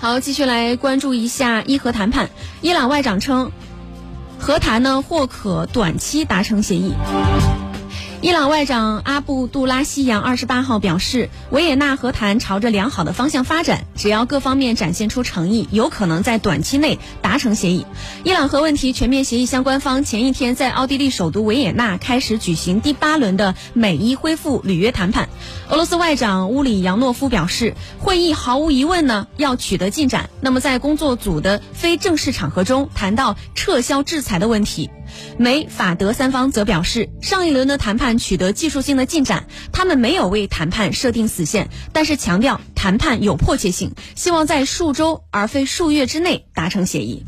好，继续来关注一下伊核谈判。伊朗外长称，和谈呢或可短期达成协议。伊朗外长阿布杜拉希扬二十八号表示，维也纳和谈朝着良好的方向发展，只要各方面展现出诚意，有可能在短期内达成协议。伊朗核问题全面协议相关方前一天在奥地利首都维也纳开始举行第八轮的美伊恢复履约谈判。俄罗斯外长乌里扬诺夫表示，会议毫无疑问呢要取得进展。那么在工作组的非正式场合中谈到撤销制裁的问题。美法德三方则表示，上一轮的谈判取得技术性的进展，他们没有为谈判设定死线，但是强调谈判有迫切性，希望在数周而非数月之内达成协议。